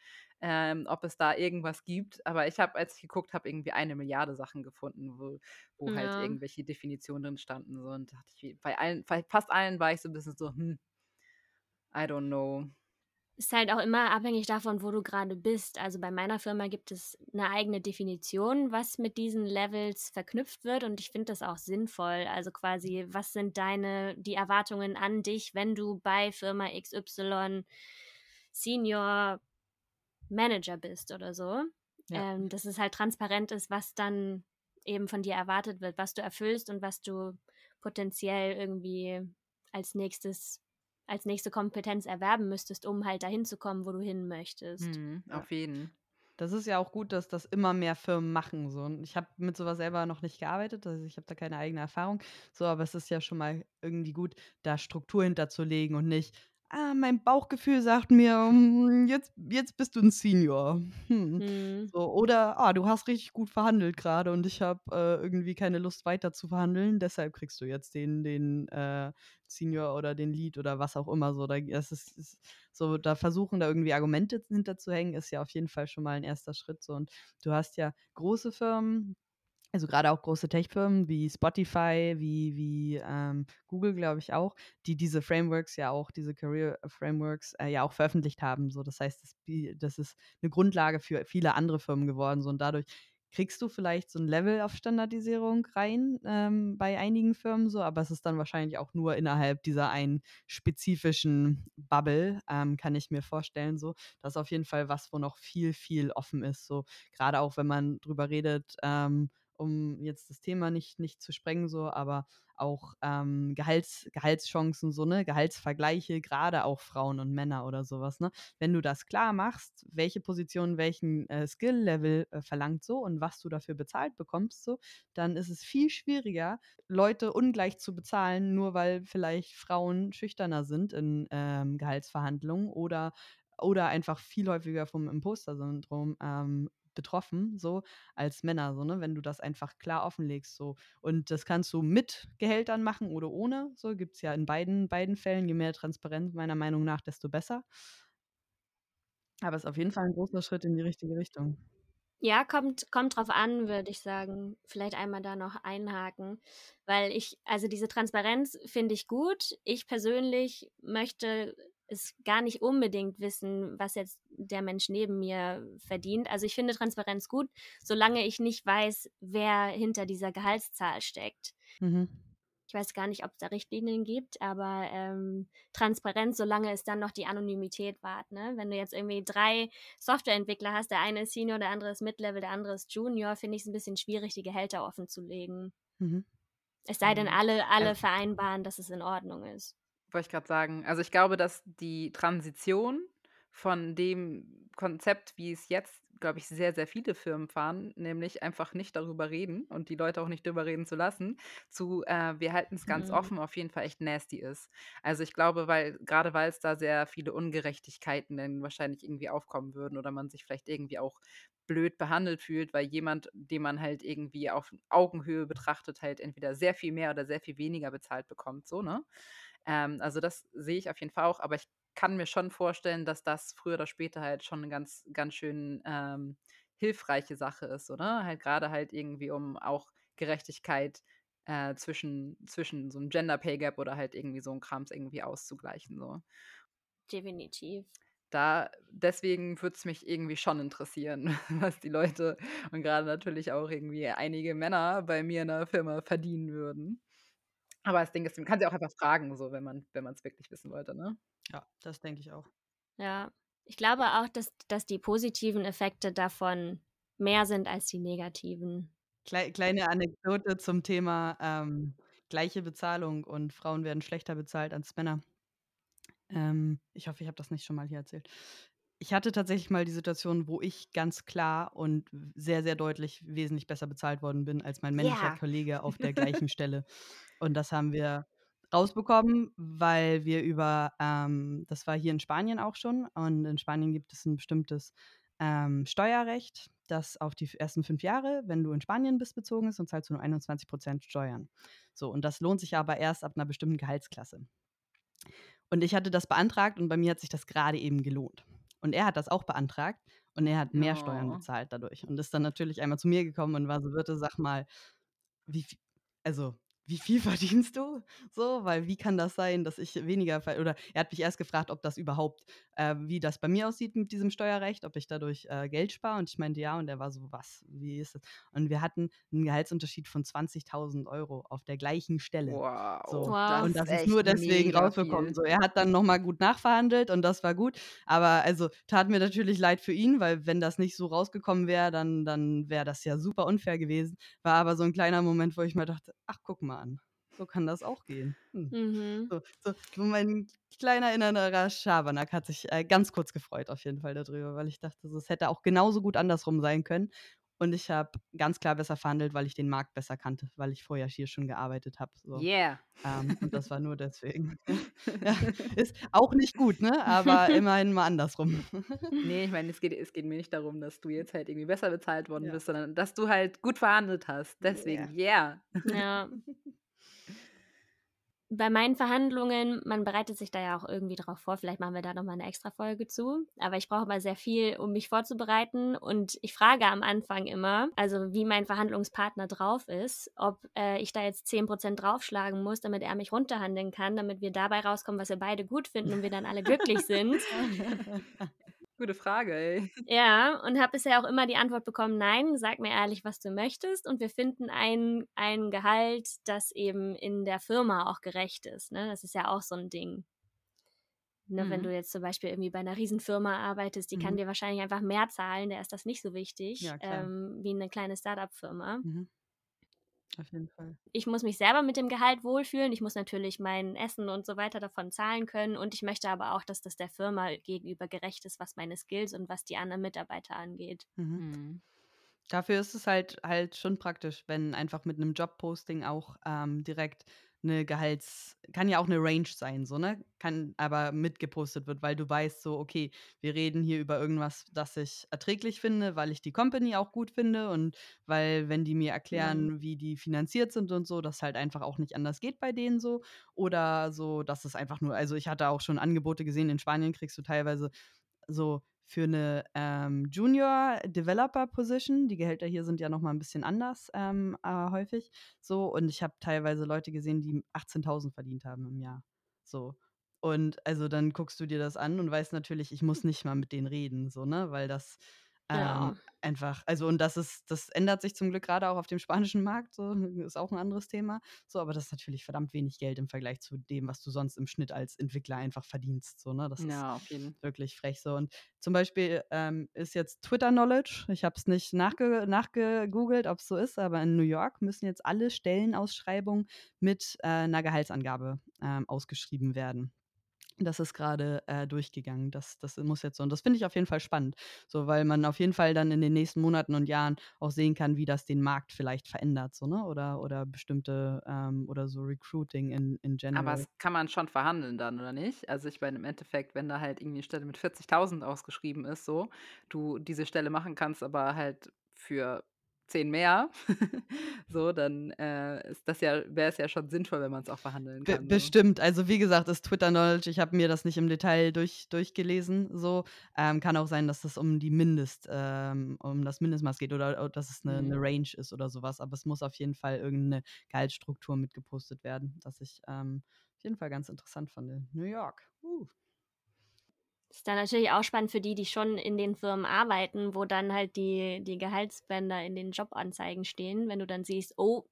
ähm, ob es da irgendwas gibt, aber ich habe, als ich geguckt habe, irgendwie eine Milliarde Sachen gefunden, wo wo halt Ja. irgendwelche Definitionen drin standen so und dachte ich, bei allen bei fast allen war ich so 'n bisschen so: „Hm, I don't know.“ Ist halt auch immer abhängig davon, wo du gerade bist. Also, bei meiner Firma gibt es eine eigene Definition, was mit diesen Levels verknüpft wird und ich finde das auch sinnvoll. Also, quasi, was sind deine die Erwartungen an dich, wenn du bei Firma XY Senior Manager bist oder so? Ja. Ähm, dass es halt transparent ist, was dann eben von dir erwartet wird, was du erfüllst und was du potenziell irgendwie als Nächstes als nächste Kompetenz erwerben müsstest, um halt dahin zu kommen, wo du hin möchtest. Mhm, auf jeden. Das ist ja auch gut, dass das immer mehr Firmen machen so. Und ich habe mit so was selber noch nicht gearbeitet, also ich habe da keine eigene Erfahrung, so, aber es ist ja schon mal irgendwie gut, da Struktur hinterzulegen und nicht: „Ah, mein Bauchgefühl sagt mir, hm, jetzt jetzt bist du 'n Senior. Hm.“ Mhm. So, oder: „Ah, du hast richtig gut verhandelt grade und ich habe, äh, irgendwie keine Lust weiter zu verhandeln, deshalb kriegst du jetzt den den, äh, Senior oder den Lead“ oder was auch immer so. Da das ist ist so da versuchen, da irgendwie Argumente hinter zu hängen, ist ja auf jeden Fall schon mal 'n erster Schritt so. Und du hast ja große Firmen, also grade auch große Tech-Firmen wie Spotify, wie wie, ähm, Google, glaube ich auch, die diese Frameworks ja auch diese Career Frameworks, äh, ja auch veröffentlicht haben, so. Das heißt, das das ist 'ne Grundlage für viele andere Firmen geworden, so. Und dadurch kriegst du vielleicht so 'n Level auf Standardisierung rein, ähm, bei einigen Firmen so, aber es ist dann wahrscheinlich auch nur innerhalb dieser einen spezifischen Bubble, ähm, kann ich mir vorstellen so. Das ist auf jeden Fall was, wo noch viel, viel offen ist so. Grade auch, wenn man drüber redet, ähm, um jetzt das Thema nicht nicht zu sprengen so, aber auch, ähm, Gehalts Gehaltschancen so, ne, Gehaltsvergleiche, grade auch Frauen und Männer oder so was, ne? Wenn du das klar machst, welche Position welchen, äh, Skill-Level, äh, verlangt so und was du dafür bezahlt bekommst so, dann ist es viel schwieriger, Leute ungleich zu bezahlen, nur weil vielleicht Frauen schüchterner sind in, ähm, Gehaltsverhandlungen oder oder einfach viel häufiger vom Imposter-Syndrom, ähm, betroffen so als Männer so, ne? Wenn du das einfach klar offenlegst so. Und das kannst du mit Gehältern machen oder ohne, so. Gibt's ja in beiden beiden Fällen. Je mehr Transparenz meiner Meinung nach, desto besser. Aber ist auf jeden Fall 'n großer Schritt in die richtige Richtung. Ja, kommt kommt drauf an, würde ich sagen. Vielleicht einmal da noch einhaken, weil ich also diese Transparenz finde ich gut. Ich persönlich möchte es gar nicht unbedingt wissen, was jetzt der Mensch neben mir verdient. Also, ich finde Transparenz gut, solange ich nicht weiß, wer hinter dieser Gehaltszahl steckt. Mhm. Ich weiß gar nicht, ob's da Richtlinien gibt, aber, ähm, Transparenz, solange es dann noch die Anonymität wahrt, ne? Wenn du jetzt irgendwie 3 Softwareentwickler hast, der eine ist Senior, der andere ist Mid-Level, der andere ist Junior, finde ich's 'n bisschen schwierig, die Gehälter offenzulegen. Mhm. Es sei denn, Mhm. alle alle vereinbaren, dass es in Ordnung ist. Wollte ich grad sagen. Also, ich glaube, dass die Transition von dem Konzept, wie es jetzt, glaube ich, sehr, sehr viele Firmen fahren, nämlich einfach nicht darüber reden und die Leute auch nicht drüber reden zu lassen, zu, äh, wir halten's ganz Mhm. offen, auf jeden Fall echt nasty ist. Also, ich glaube, weil grade weil's da sehr viele Ungerechtigkeiten dann wahrscheinlich irgendwie aufkommen würden oder man sich vielleicht irgendwie auch blöd behandelt fühlt, weil jemand, den man halt irgendwie auf Augenhöhe betrachtet, halt entweder sehr viel mehr oder sehr viel weniger bezahlt bekommt, so, ne? Ähm, also, das sehe ich auf jeden Fall auch, aber ich kann mir schon vorstellen, dass das früher oder später halt schon 'ne ganz ganz schön, ähm, hilfreiche Sache ist, oder? Halt grade halt irgendwie, um auch Gerechtigkeit, äh, zwischen zwischen so 'n Gender Pay Gap oder halt irgendwie so 'n Krams irgendwie auszugleichen, so. Definitiv. Da deswegen würde es mich irgendwie schon interessieren, was die Leute und grade natürlich auch irgendwie einige Männer bei mir in der Firma verdienen würden. Aber das Ding ist, man kann sie auch einfach fragen, so, wenn man wenn man's wirklich wissen wollte, ne? Ja, das denke ich auch. Ja. Ich glaube auch, dass, dass die positiven Effekte davon mehr sind als die negativen. Klei kleine Anekdote zum Thema, ähm, gleiche Bezahlung und Frauen werden schlechter bezahlt als Männer. Ähm, ich hoffe, ich habe das nicht schon mal hier erzählt. Ich hatte tatsächlich mal die Situation, wo ich ganz klar und sehr, sehr deutlich wesentlich besser bezahlt worden bin als mein männlicher Ja. Kollege auf der gleichen Stelle. Und das haben wir rausbekommen, weil wir über, ähm, das war hier in Spanien auch schon, und in Spanien gibt es ein bestimmtes ähm, Steuerrecht, das auf die ersten fünf Jahre, wenn du in Spanien bist, bezogen ist und zahlst du nur 21 Prozent Steuern. So, und das lohnt sich aber erst ab einer bestimmten Gehaltsklasse. Und ich hatte das beantragt und bei mir hat sich das gerade eben gelohnt. Und er hat das auch beantragt und er hat mehr Steuern Oh. bezahlt dadurch und ist dann natürlich einmal zu mir gekommen und war so, Birte, sag mal, wie viel, also wie viel verdienst du? So, weil wie kann das sein, dass ich weniger ver oder er hat mich erst gefragt, ob das überhaupt, äh, wie das bei mir aussieht mit diesem Steuerrecht, ob ich dadurch äh, Geld spare und ich meinte ja und er war so, was, wie ist das? Und wir hatten einen Gehaltsunterschied von 20.000 Euro auf der gleichen Stelle. Wow. So. Wow. Und das ist echt nur deswegen rausgekommen. So, er hat dann nochmal gut nachverhandelt und das war gut. Aber also tat mir natürlich leid für ihn, weil wenn das nicht so rausgekommen wäre, dann, dann wäre das ja super unfair gewesen. War aber so ein kleiner Moment, wo ich mir dachte, ach, guck mal an. So kann das auch gehen. Hm. Mhm. So, so, mein kleiner innerer Schabernack hat sich äh, ganz kurz gefreut auf jeden Fall darüber, weil ich dachte, es hätte auch genauso gut andersrum sein können. Und ich habe ganz klar besser verhandelt, weil ich den Markt besser kannte, weil ich vorher hier schon gearbeitet habe. So. Yeah. Ähm, und das war nur deswegen. ja, ist auch nicht gut, ne? Aber immerhin mal andersrum. Nee, ich meine, es geht, es geht mir nicht darum, dass du jetzt halt irgendwie besser bezahlt worden Ja. bist, sondern dass du halt gut verhandelt hast. Deswegen, yeah. Ja. Bei meinen Verhandlungen, man bereitet sich da ja auch irgendwie drauf vor. Vielleicht machen wir da nochmal eine extra Folge zu. Aber ich brauche mal sehr viel, um mich vorzubereiten. Und ich frage am Anfang immer, also wie mein Verhandlungspartner drauf ist, ob äh, ich da jetzt 10% draufschlagen muss, damit er mich runterhandeln kann, damit wir dabei rauskommen, was wir beide gut finden und wir dann alle glücklich sind. Gute Frage, ey. Ja, und habe bisher auch immer die Antwort bekommen, nein, sag mir ehrlich, was du möchtest und wir finden ein, ein Gehalt, das eben in der Firma auch gerecht ist. Ne? Das ist ja auch so ein Ding. Ne, Wenn Mhm. du jetzt zum Beispiel irgendwie bei einer Riesenfirma arbeitest, die kann Mhm. dir wahrscheinlich einfach mehr zahlen, der ist das nicht so wichtig, Ja, ähm, wie eine kleine Startup-Firma. Mhm. Auf jeden Fall. Ich muss mich selber mit dem Gehalt wohlfühlen. Ich muss natürlich mein Essen und so weiter davon zahlen können. Und ich möchte aber auch, dass das der Firma gegenüber gerecht ist, was meine Skills und was die anderen Mitarbeiter angeht. Mhm. Mhm. Dafür ist es halt halt schon praktisch, wenn einfach mit einem Jobposting auch ähm, direkt eine Gehalts, kann ja auch eine Range sein, so, ne? Kann aber mitgepostet wird, weil du weißt, so, okay, wir reden hier über irgendwas, das ich erträglich finde, weil ich die Company auch gut finde und weil, wenn die mir erklären, wie die finanziert sind und so, das halt einfach auch nicht anders geht bei denen so. Oder so, dass es einfach nur, also ich hatte auch schon Angebote gesehen, in Spanien kriegst du teilweise so für eine ähm, Junior Developer Position. Die Gehälter hier sind ja noch mal ein bisschen anders ähm, äh, häufig. So und ich habe teilweise Leute gesehen, die 18.000 verdient haben im Jahr. So und also dann guckst du dir das an und weißt natürlich, ich muss nicht mal mit denen reden, so ne, weil das Ja. ähm, einfach, also und das ist, das ändert sich zum Glück gerade auch auf dem spanischen Markt, so ist auch ein anderes Thema. So, aber das ist natürlich verdammt wenig Geld im Vergleich zu dem, was du sonst im Schnitt als Entwickler einfach verdienst. So, ne? Das ist Ja, Fall. wirklich frech so. Und zum Beispiel ähm, ist jetzt Twitter Knowledge, ich habe es nicht nachge nachgegoogelt, ob es so ist, aber in New York müssen jetzt alle Stellenausschreibungen mit äh, einer Gehaltsangabe ähm, ausgeschrieben werden. Das ist gerade äh, durchgegangen. Das, das muss jetzt so. Und das finde ich auf jeden Fall spannend. So, weil man auf jeden Fall dann in den nächsten Monaten und Jahren auch sehen kann, wie das den Markt vielleicht verändert, so, ne? Oder, oder bestimmte ähm, oder so Recruiting in, in general. Aber es kann man schon verhandeln dann, oder nicht? Also ich meine, im Endeffekt, wenn da halt irgendwie eine Stelle mit 40.000 ausgeschrieben ist, so, du diese Stelle machen kannst, aber halt für 10 mehr, so, dann äh, ist das ja, wäre es ja schon sinnvoll, wenn man es auch verhandeln Be kann. So. bestimmt. Also wie gesagt, ist Twitter Knowledge. Ich habe mir das nicht im Detail durch, durchgelesen. So ähm, kann auch sein, dass das um die Mindest, ähm, um das Mindestmaß geht oder, oder dass es eine, Mhm. eine Range ist oder sowas. Aber es muss auf jeden Fall irgendeine Gehaltsstruktur mitgepostet werden, das ich ähm, auf jeden Fall ganz interessant fand. New York. Uh. Ist dann natürlich auch spannend für die, die schon in den Firmen arbeiten, wo dann halt die, die Gehaltsbänder in den Jobanzeigen stehen. Wenn du dann siehst, oh,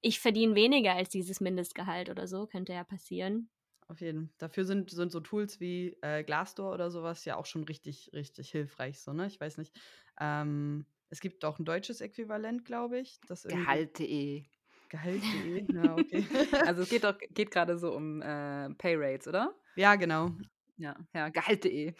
ich verdiene weniger als dieses Mindestgehalt oder so, könnte ja passieren. auf jeden. Fall. Dafür sind, sind so Tools wie äh, Glassdoor oder sowas ja auch schon richtig, richtig hilfreich. So, ne? Ich weiß nicht. Ähm, es gibt auch ein deutsches Äquivalent, glaube ich. Gehalt.de. Gehalt.de, ja, okay. also es geht doch geht gerade so um äh, Payrates, oder? Ja, genau. Ja, ja, Gehalt.de.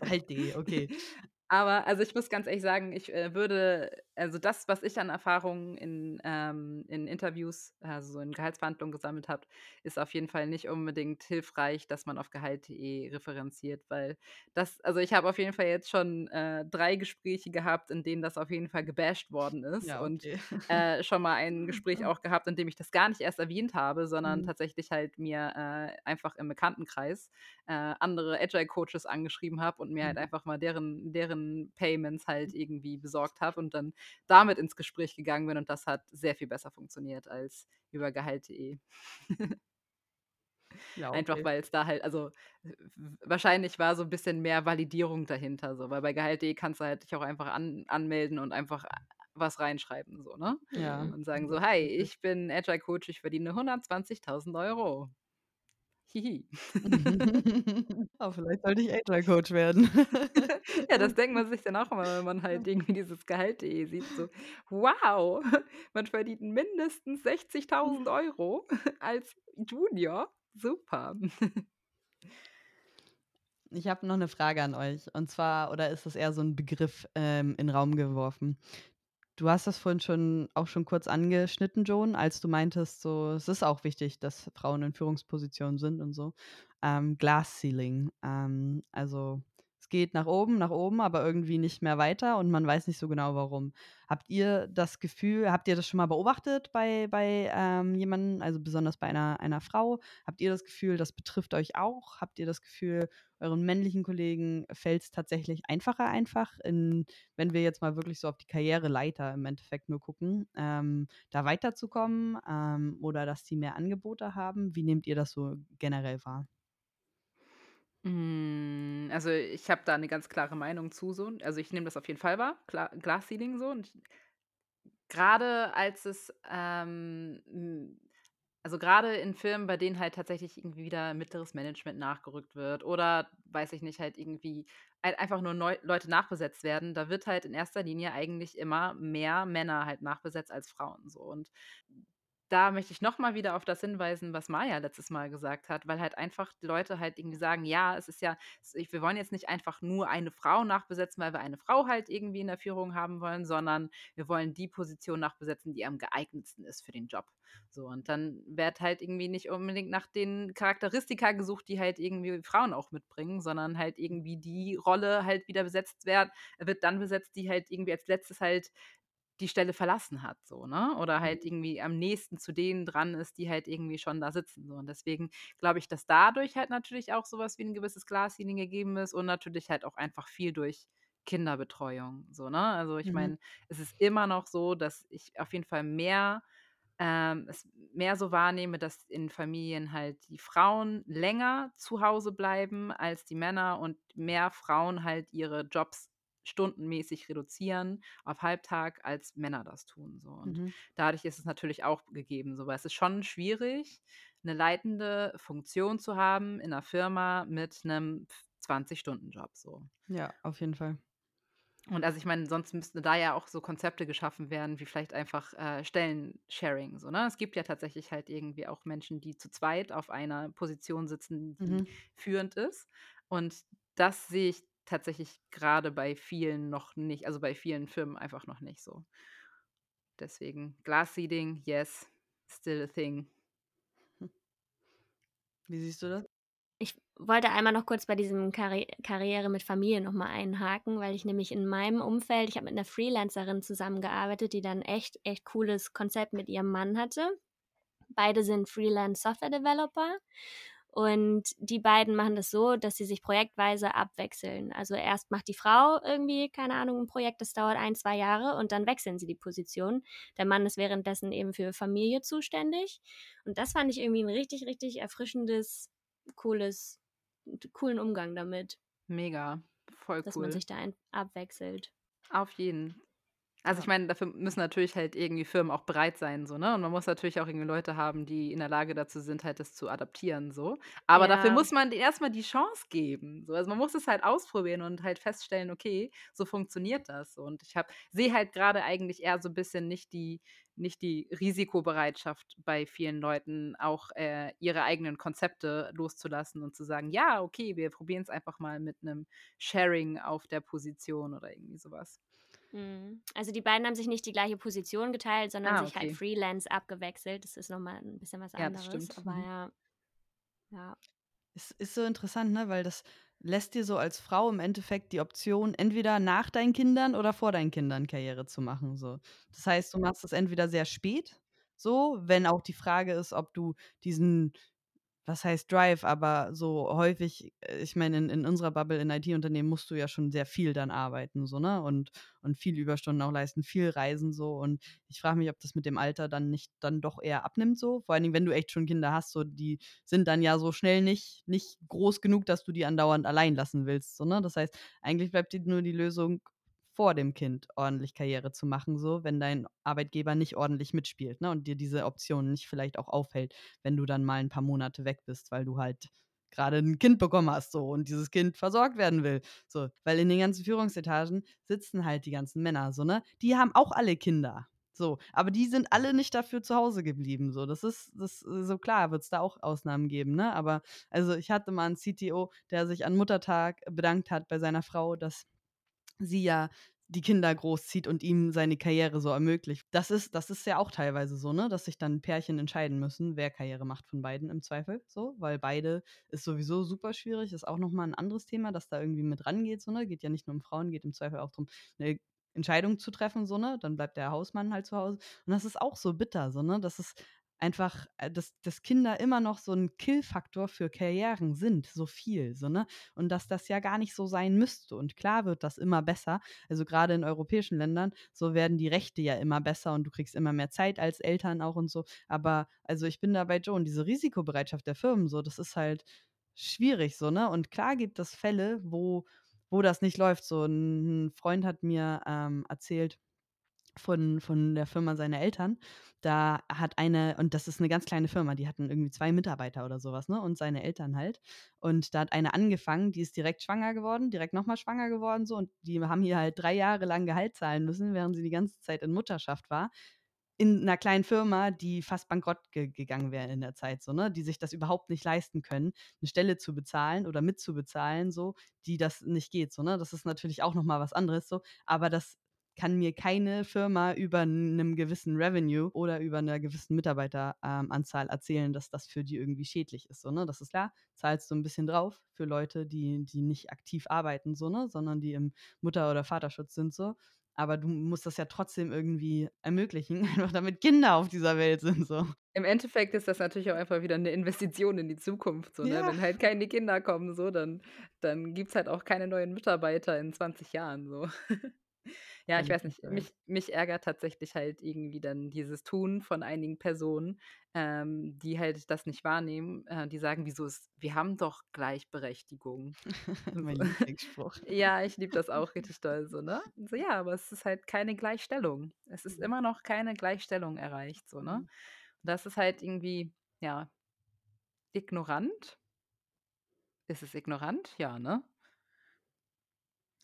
Gehalt.de, okay. Aber also ich muss ganz ehrlich sagen, ich äh, würde, also das, was ich an Erfahrungen in, ähm, in Interviews, also so in Gehaltsverhandlungen gesammelt habe, ist auf jeden Fall nicht unbedingt hilfreich, dass man auf Gehalt.de referenziert, weil das, also ich habe auf jeden Fall jetzt schon äh, drei Gespräche gehabt, in denen das auf jeden Fall gebasht worden ist Ja, und okay. äh, schon mal ein Gespräch auch gehabt, in dem ich das gar nicht erst erwähnt habe, sondern Mhm. tatsächlich halt mir äh, einfach im Bekanntenkreis äh, andere Agile-Coaches angeschrieben habe und mir halt Mhm. einfach mal deren, deren Payments halt irgendwie besorgt habe und dann damit ins Gespräch gegangen bin und das hat sehr viel besser funktioniert als über Gehalt.de. Ja, Einfach okay. weil es da halt, also wahrscheinlich war so ein bisschen mehr Validierung dahinter, so, weil bei Gehalt.de kannst du halt dich auch einfach an, anmelden und einfach was reinschreiben, so, ne? Ja. Und sagen so, hi, ich bin Agile Coach, ich verdiene 120.000 Euro. Hihi. oh, vielleicht sollte ich Agile Coach werden. Ja, das denkt man sich dann auch immer, wenn man halt irgendwie dieses Gehalt.de sieht, so: „Wow, man verdient mindestens 60.000 Euro als Junior. Super.“ Ich habe noch eine Frage an euch. Und zwar, oder ist das eher so ein Begriff ähm, in den Raum geworfen? Du hast das vorhin schon auch schon kurz angeschnitten, Joan, als du meintest, so es ist auch wichtig, dass Frauen in Führungspositionen sind und so. Ähm, Glass Ceiling. Ähm, also es geht nach oben, nach oben, aber irgendwie nicht mehr weiter und man weiß nicht so genau warum. Habt ihr das Gefühl, habt ihr das schon mal beobachtet bei, bei ähm, jemandem, also besonders bei einer, einer Frau? Habt ihr das Gefühl, das betrifft euch auch? Habt ihr das Gefühl, euren männlichen Kollegen fällt es tatsächlich einfacher einfach in wenn wir jetzt mal wirklich so auf die Karriereleiter im Endeffekt nur gucken, ähm, da weiterzukommen ähm, oder dass die mehr Angebote haben? Wie nehmt ihr das so generell wahr? Hm, also, ich habe da eine ganz klare Meinung zu so. Also, ich nehme das auf jeden Fall wahr, klar Glass Ceiling so und grade als es, ähm, hm also, gerade in Firmen, bei denen halt tatsächlich irgendwie wieder mittleres Management nachgerückt wird oder, weiß ich nicht, halt irgendwie halt einfach nur neu Leute nachbesetzt werden, da wird halt in erster Linie eigentlich immer mehr Männer halt nachbesetzt als Frauen so. Und da möchte ich noch mal wieder auf das hinweisen, was Maja letztes Mal gesagt hat, weil halt einfach die Leute halt irgendwie sagen: „Ja, es ist ja wir wollen jetzt nicht einfach nur eine Frau nachbesetzen, weil wir eine Frau halt irgendwie in der Führung haben wollen, sondern wir wollen die Position nachbesetzen, die am geeignetsten ist für den Job.“ So, und dann wird halt irgendwie nicht unbedingt nach den Charakteristika gesucht, die halt irgendwie Frauen auch mitbringen, sondern halt irgendwie die Rolle halt wieder besetzt werd wird dann besetzt, die halt irgendwie als Letztes halt die Stelle verlassen hat, so, ne? Oder halt Mhm. irgendwie am nächsten zu denen dran ist, die halt irgendwie schon da sitzen, so. Und deswegen glaube ich, dass dadurch halt natürlich auch so was wie 'n gewisses Glasceiling gegeben ist und natürlich halt auch einfach viel durch Kinderbetreuung, so, ne? Also, ich Mhm. meine, es ist immer noch so, dass ich auf jeden Fall mehr ähm, es mehr so wahrnehme, dass in Familien halt die Frauen länger zu Hause bleiben als die Männer und mehr Frauen halt ihre Jobs stundenmäßig reduzieren auf Halbtag, als Männer das tun, so. Und Mhm. dadurch ist es natürlich auch gegeben, so, weil es ist schon schwierig, eine leitende Funktion zu haben in 'ner Firma mit 'nem 20-Stunden-Job, so. Ja, auf jeden Fall. Und also, ich meine, sonst müssten da ja auch so Konzepte geschaffen werden, wie vielleicht einfach, äh, Stellensharing so, ne? Es gibt ja tatsächlich halt irgendwie auch Menschen, die zu zweit auf einer Position sitzen, die Mhm. führend ist. Und das sehe ich tatsächlich gerade bei vielen noch nicht also, bei vielen Firmen einfach noch nicht so. Deswegen Glass Seeding, yes, still a thing. Wie siehst du das? Ich wollte einmal noch kurz bei diesem Karri Karriere mit Familie noch mal einhaken, weil ich nämlich in meinem Umfeld ich habe mit einer Freelancerin zusammengearbeitet, die dann echt echt cooles Konzept mit ihrem Mann hatte. Beide sind Freelance Software Developer und die beiden machen das so, dass sie sich projektweise abwechseln. Also erst macht die Frau irgendwie, keine Ahnung, ein Projekt, das dauert ein, zwei Jahre und dann wechseln sie die Position. Der Mann ist währenddessen eben für Familie zuständig. Und das fand ich irgendwie ein richtig, richtig erfrischendes, cooles, coolen Umgang damit, Mega, voll dass man cool. sich da ein abwechselt. Auf jeden. Also, ich meine, dafür müssen natürlich halt irgendwie Firmen auch bereit sein so, ne? Und man muss natürlich auch irgendwie Leute haben, die in der Lage dazu sind, halt das zu adaptieren so. Aber dafür Ja. muss man denen erst mal die Chance geben, so. Also, man muss es halt ausprobieren und halt feststellen: „Okay, so funktioniert das.“ Und ich habe sehe halt grade eigentlich eher so 'n bisschen nicht die nicht die Risikobereitschaft bei vielen Leuten, auch, äh, ihre eigenen Konzepte loszulassen und zu sagen: „Ja, okay, wir probieren's einfach mal mit 'nem Sharing auf der Position“ oder irgendwie so was. Mhm. Also, die beiden haben sich nicht die gleiche Position geteilt, sondern Ah, sich halt okay. Freelance abgewechselt. Das ist noch mal 'n bisschen was Ja, das anderes, stimmt. aber Mhm. ja. Ja. Es ist so interessant, ne, weil das lässt dir so als Frau im Endeffekt die Option, entweder nach deinen Kindern oder vor deinen Kindern Karriere zu machen, so. Das heißt, du machst es entweder sehr spät so, wenn auch die Frage ist, ob du diesen was heißt Drive, aber so häufig äh, ich meine, in in unserer Bubble in IT-Unternehmen musst du ja schon sehr viel dann arbeiten so, ne, und und viel Überstunden auch leisten, viel reisen so. Und ich frage mich, ob das mit dem Alter dann nicht dann doch eher abnimmt so. Vor allen Dingen, wenn du echt schon Kinder hast, so, die sind dann ja so schnell nicht nicht groß genug, dass du die andauernd allein lassen willst, so, ne? Das heißt, eigentlich bleibt dir nur die Lösung, vor dem Kind ordentlich Karriere zu machen so, wenn dein Arbeitgeber nicht ordentlich mitspielt, ne, und dir diese Option nicht vielleicht auch aufhält, wenn du dann mal 'n paar Monate weg bist, weil du halt grade 'n Kind bekommen hast so und dieses Kind versorgt werden will, so. Weil in den ganzen Führungsetagen sitzen halt die ganzen Männer so, ne? Die haben auch alle Kinder, so, aber die sind alle nicht dafür zu Hause geblieben so. Das ist das so klar wird's da auch Ausnahmen geben, ne? Aber also, ich hatte mal 'n CTO, der sich an Muttertag bedankt hat bei seiner Frau, dass sie ja die Kinder großzieht und ihm seine Karriere so ermöglicht. Das ist das ist ja auch teilweise so, ne, dass sich dann Pärchen entscheiden müssen, wer Karriere macht von beiden im Zweifel so, weil beide ist sowieso super schwierig, ist auch noch mal 'n anderes Thema, das da irgendwie mit rangeht so, ne? Geht ja nicht nur um Frauen, geht im Zweifel auch drum, 'ne Entscheidung zu treffen so, ne? Dann bleibt der Hausmann halt zu Hause. Und das ist auch so bitter so, ne, dass es einfach äh, dass dass Kinder immer noch so 'n Kill-Faktor für Karrieren sind, so viel so, ne? Und dass das ja gar nicht so sein müsste. Und klar wird das immer besser. Also, grade in europäischen Ländern, so werden die Rechte ja immer besser und du kriegst immer mehr Zeit als Eltern auch und so. Aber also, ich bin da bei Joan, diese Risikobereitschaft der Firmen so, das ist halt schwierig so, ne? Und klar gibt es Fälle, wo wo das nicht läuft so. 'N 'n Freund hat mir, ähm, erzählt von von der Firma seiner Eltern. Da hat eine und das ist 'ne ganz kleine Firma, die hatten irgendwie 2 Mitarbeiter oder so was, ne, und seine Eltern halt. Und da hat eine angefangen, die ist direkt schwanger geworden, direkt noch mal schwanger geworden so und die haben ihr halt 3 Jahre lang Gehalt zahlen müssen, während sie die ganze Zeit in Mutterschaft war, in 'ner kleinen Firma, die fast bankrott ge gegangen wäre in der Zeit so, ne? Die sich das überhaupt nicht leisten können, 'ne Stelle zu bezahlen oder mitzubezahlen so, die das nicht geht so, ne? Das ist natürlich auch noch mal was anderes so, aber das kann mir keine Firma über 'nem gewissen Revenue oder über 'ner gewissen Mitarbeiter ähm, erzählen, dass das für die irgendwie schädlich ist so, ne? Das ist klar, zahlst du 'n bisschen drauf für Leute, die die nicht aktiv arbeiten so, ne, sondern die im Mutter oder Vaterschutz sind so. Aber du musst das ja trotzdem irgendwie ermöglichen, einfach damit Kinder auf dieser Welt sind so. Im Endeffekt ist das natürlich auch einfach wieder 'ne Investition in die Zukunft so, ne? Ja. Wenn halt keine Kinder kommen so, dann dann gibt's halt auch keine neuen Mitarbeiter in 20 Jahren so. Ja, ich weiß nicht, bescheuert. mich mich ärgert tatsächlich halt irgendwie dann dieses Tun von einigen Personen, ähm, die halt das nicht wahrnehmen, äh, die sagen: „Wieso ist wir haben doch Gleichberechtigung.“ Und so. Mein Lieblingsspruch. Ja, ich liebe das auch richtig doll so, ne? So, ja, aber es ist halt keine Gleichstellung. Es ist immer noch keine Gleichstellung erreicht so, ne? Mhm. Und das ist halt irgendwie, ja ignorant? Ist es ignorant? Ja, ne?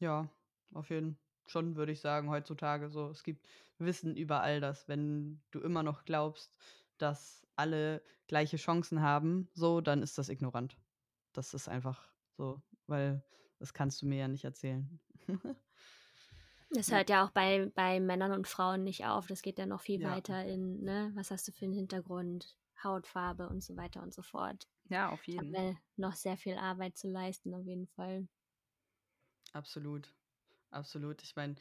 Ja, auf jeden schon, würde ich sagen, heutzutage so. Es gibt Wissen über all das. Wenn du immer noch glaubst, dass alle gleiche Chancen haben, so, dann ist das ignorant. Das ist einfach so, weil das kannst du mir ja nicht erzählen. Das hört ja auch bei bei Männern und Frauen nicht auf. Das geht ja noch viel Ja. weiter in, ne, was hast du für 'n Hintergrund, Hautfarbe und so weiter und so fort. Ja, auf jeden. wir noch sehr viel Arbeit zu leisten auf jeden Fall. Absolut, absolut. Ich meine,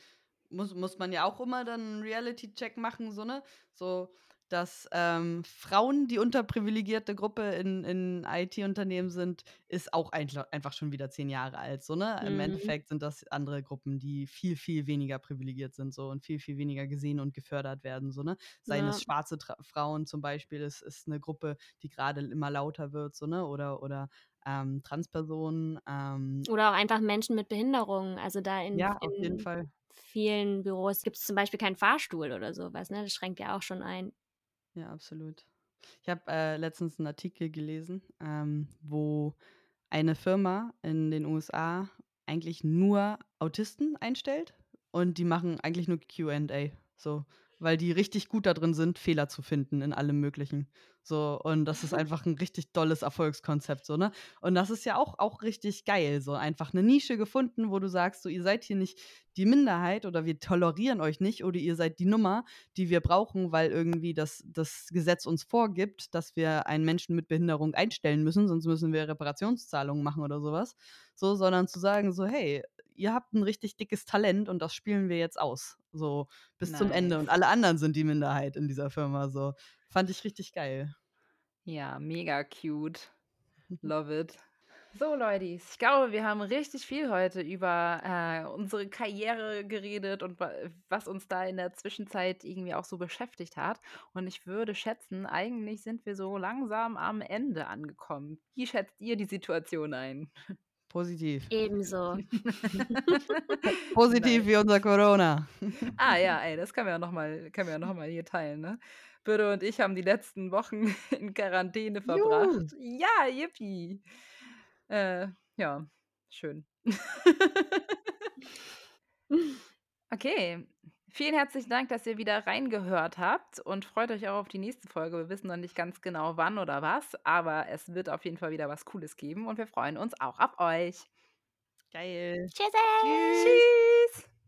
muss muss man ja auch immer dann 'n Reality-Check machen so, ne? So, dass, ähm, Frauen die unterprivilegierte Gruppe in in IT-Unternehmen sind, ist auch einschla einfach schon wieder 10 Jahre alt so, ne? Im Mhm. Endeffekt sind das andere Gruppen, die viel, viel weniger privilegiert sind so und viel, viel weniger gesehen und gefördert werden so, ne? Seien Ja. es schwarze Tra Frauen zum Beispiel, ist ist 'ne Gruppe, die grade immer lauter wird so, ne? Oder oder, ähm, Transpersonen, ähm Oder auch einfach Menschen mit Behinderungen. Also, da in Ja, auf jeden in Fall. vielen Büros gibt es zum Beispiel keinen Fahrstuhl oder sowas, ne? Das schränkt ja auch schon ein. Ja, absolut. Ich habe äh, letztens einen Artikel gelesen, ähm, wo eine Firma in den USA eigentlich nur Autisten einstellt und die machen eigentlich nur QA. So, weil die richtig gut da drin sind, Fehler zu finden in allem Möglichen. So, und das ist einfach ein richtig dolles Erfolgskonzept, so, ne? Und das ist ja auch, auch richtig geil, so einfach eine Nische gefunden, wo du sagst, so, ihr seid hier nicht die Minderheit oder wir tolerieren euch nicht oder ihr seid die Nummer, die wir brauchen, weil irgendwie das, das Gesetz uns vorgibt, dass wir einen Menschen mit Behinderung einstellen müssen, sonst müssen wir Reparationszahlungen machen oder sowas. So, sondern zu sagen, so, hey, ihr habt ein richtig dickes Talent und das spielen wir jetzt aus. So bis zum Ende. Und Nice. alle anderen sind die Minderheit in dieser Firma. So. Fand ich richtig geil. Ja, mega cute. Love it. So, Leute, ich glaube, wir haben richtig viel heute über äh, unsere Karriere geredet und wa- was uns da in der Zwischenzeit irgendwie auch so beschäftigt hat. Und ich würde schätzen, eigentlich sind wir so langsam am Ende angekommen. Wie schätzt ihr die Situation ein? Positiv. Ebenso. Positiv wie unser Corona. Ah ja, ey, das können wir ja nochmal noch mal hier teilen, ne? Birte und ich haben die letzten Wochen in Quarantäne verbracht. Ja, yippie. Äh, ja, schön. Okay, vielen herzlichen Dank, dass ihr wieder reingehört habt und freut euch auch auf die nächste Folge. Wir wissen noch nicht ganz genau wann oder was, aber es wird auf jeden Fall wieder was Cooles geben und wir freuen uns auch auf euch. Geil. Tschüssi. Tschüss.